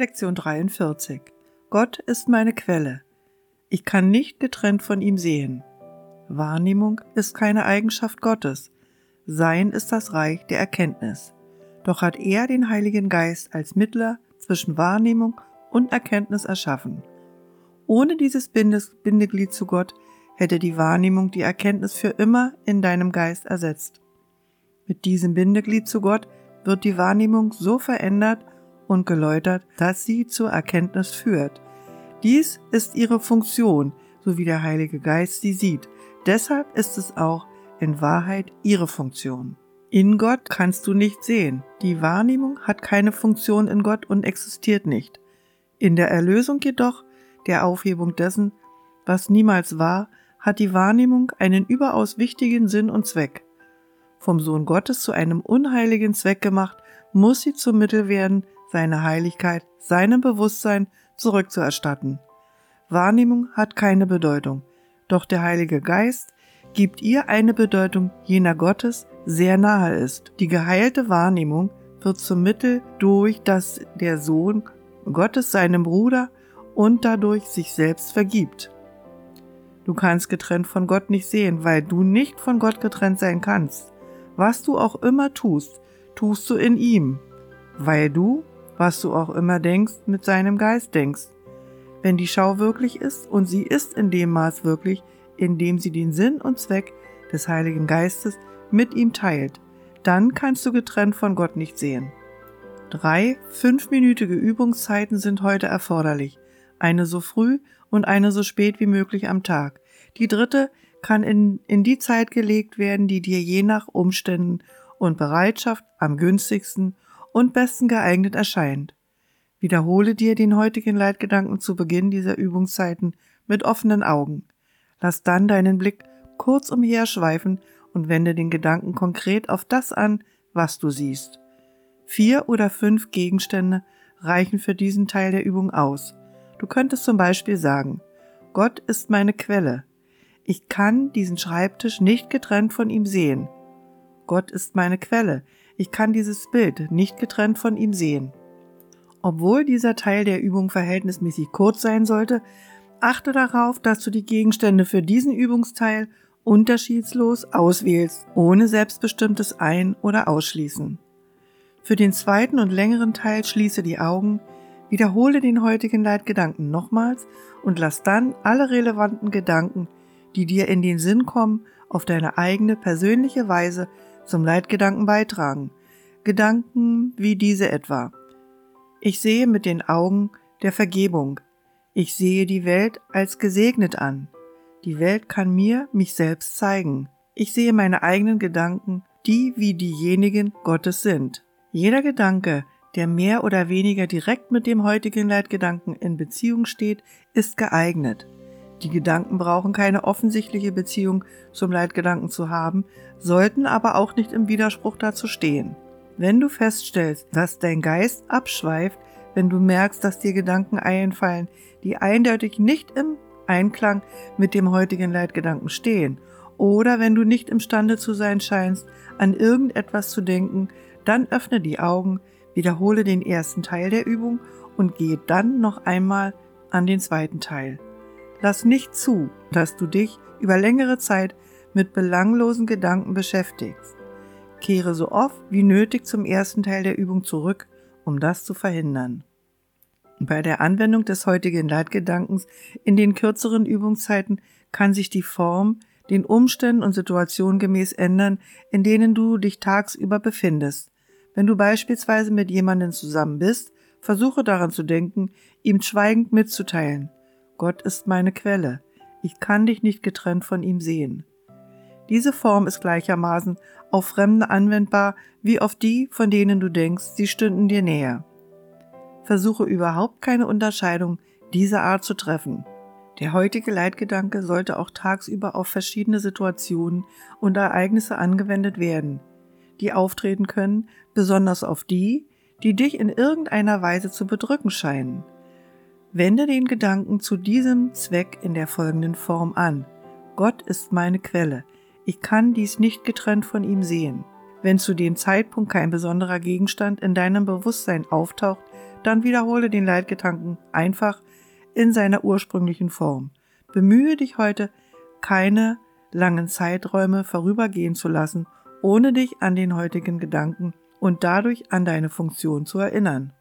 Lektion 43. Gott ist meine Quelle. Ich kann nicht getrennt von ihm sehen. Wahrnehmung ist keine Eigenschaft Gottes. Sein ist das Reich der Erkenntnis. Doch hat er den Heiligen Geist als Mittler zwischen Wahrnehmung und Erkenntnis erschaffen. Ohne dieses Bindeglied zu Gott hätte die Wahrnehmung die Erkenntnis für immer in deinem Geist ersetzt. Mit diesem Bindeglied zu Gott wird die Wahrnehmung so verändert und geläutert, dass sie zur Erkenntnis führt. Dies ist ihre Funktion, so wie der Heilige Geist sie sieht. Deshalb ist es auch in Wahrheit ihre Funktion. In Gott kannst du nicht sehen. Die Wahrnehmung hat keine Funktion in Gott und existiert nicht. In der Erlösung jedoch, der Aufhebung dessen, was niemals war, hat die Wahrnehmung einen überaus wichtigen Sinn und Zweck. Vom Sohn Gottes zu einem unheiligen Zweck gemacht, muss sie zum Mittel werden, seine Heiligkeit, seinem Bewusstsein zurückzuerstatten. Wahrnehmung hat keine Bedeutung, doch der Heilige Geist gibt ihr eine Bedeutung jener Gottes, sehr nahe ist. Die geheilte Wahrnehmung wird zum Mittel, durch das der Sohn Gottes seinem Bruder und dadurch sich selbst vergibt. Du kannst getrennt von Gott nicht sehen, weil du nicht von Gott getrennt sein kannst. Was du auch immer tust, tust du in ihm, weil du, was du auch immer denkst, mit seinem Geist denkst. Wenn die Schau wirklich ist, und sie ist in dem Maß wirklich, in dem sie den Sinn und Zweck des Heiligen Geistes mit ihm teilt, dann kannst du getrennt von Gott nicht sehen. Drei fünfminütige Übungszeiten sind heute erforderlich, eine so früh und eine so spät wie möglich am Tag. Die dritte kann in, in die Zeit gelegt werden, die dir je nach Umständen und Bereitschaft am günstigsten und besten geeignet erscheint. Wiederhole dir den heutigen Leitgedanken zu Beginn dieser Übungszeiten mit offenen Augen. Lass dann deinen Blick kurz umherschweifen und wende den Gedanken konkret auf das an, was du siehst. Vier oder fünf Gegenstände reichen für diesen Teil der Übung aus. Du könntest zum Beispiel sagen, Gott ist meine Quelle. Ich kann diesen Schreibtisch nicht getrennt von ihm sehen. Gott ist meine Quelle. Ich kann dieses Bild nicht getrennt von ihm sehen. Obwohl dieser Teil der Übung verhältnismäßig kurz sein sollte, achte darauf, dass du die Gegenstände für diesen Übungsteil unterschiedslos auswählst, ohne selbstbestimmtes Ein- oder Ausschließen. Für den zweiten und längeren Teil schließe die Augen, wiederhole den heutigen Leitgedanken nochmals und lass dann alle relevanten Gedanken, die dir in den Sinn kommen, auf deine eigene persönliche Weise zum Leitgedanken beitragen. Gedanken wie diese etwa. Ich sehe mit den Augen der Vergebung. Ich sehe die Welt als gesegnet an. Die Welt kann mir mich selbst zeigen. Ich sehe meine eigenen Gedanken, die wie diejenigen Gottes sind. Jeder Gedanke, der mehr oder weniger direkt mit dem heutigen Leitgedanken in Beziehung steht, ist geeignet. Die Gedanken brauchen keine offensichtliche Beziehung zum Leitgedanken zu haben, sollten aber auch nicht im Widerspruch dazu stehen. Wenn du feststellst, dass dein Geist abschweift, wenn du merkst, dass dir Gedanken einfallen, die eindeutig nicht im Einklang mit dem heutigen Leitgedanken stehen, oder wenn du nicht imstande zu sein scheinst, an irgendetwas zu denken, dann öffne die Augen, wiederhole den ersten Teil der Übung und gehe dann noch einmal an den zweiten Teil. Lass nicht zu, dass du dich über längere Zeit mit belanglosen Gedanken beschäftigst. Kehre so oft wie nötig zum ersten Teil der Übung zurück, um das zu verhindern. Bei der Anwendung des heutigen Leitgedankens in den kürzeren Übungszeiten kann sich die Form den Umständen und Situationen gemäß ändern, in denen du dich tagsüber befindest. Wenn du beispielsweise mit jemandem zusammen bist, versuche daran zu denken, ihm schweigend mitzuteilen. Gott ist meine Quelle. Ich kann dich nicht getrennt von ihm sehen. Diese Form ist gleichermaßen auf Fremde anwendbar wie auf die, von denen du denkst, sie stünden dir näher. Versuche überhaupt keine Unterscheidung dieser Art zu treffen. Der heutige Leitgedanke sollte auch tagsüber auf verschiedene Situationen und Ereignisse angewendet werden, die auftreten können, besonders auf die, die dich in irgendeiner Weise zu bedrücken scheinen. Wende den Gedanken zu diesem Zweck in der folgenden Form an. Gott ist meine Quelle. Ich kann dies nicht getrennt von ihm sehen. Wenn zu dem Zeitpunkt kein besonderer Gegenstand in deinem Bewusstsein auftaucht, dann wiederhole den Leitgedanken einfach in seiner ursprünglichen Form. Bemühe dich heute, keine langen Zeiträume vorübergehen zu lassen, ohne dich an den heutigen Gedanken und dadurch an deine Funktion zu erinnern.